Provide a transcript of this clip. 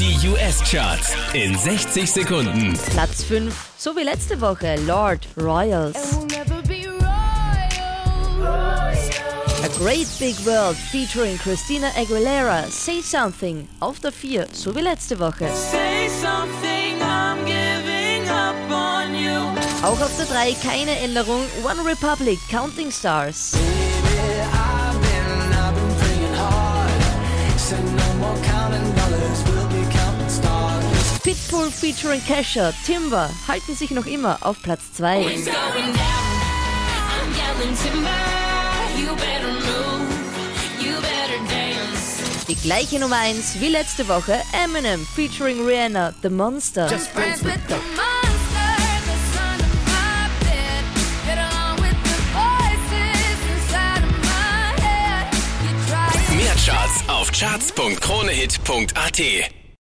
Die US-Charts in 60 Sekunden. Platz 5, so wie letzte Woche, Lord Royals. Be. A Great Big World featuring Christina Aguilera, Say Something. Auf der 4, so wie letzte Woche. Say something, I'm giving up on you. Auch auf der 3 keine Änderung, One Republic, Counting Stars. I've Pitbull featuring Kesha, Timber halten sich noch immer auf Platz 2. Going down. I'm yelling timber. You better move. You better dance. Die gleiche Nummer 1 wie letzte Woche, Eminem featuring Rihanna, The Monster. Mehr Charts auf charts.kronehit.at.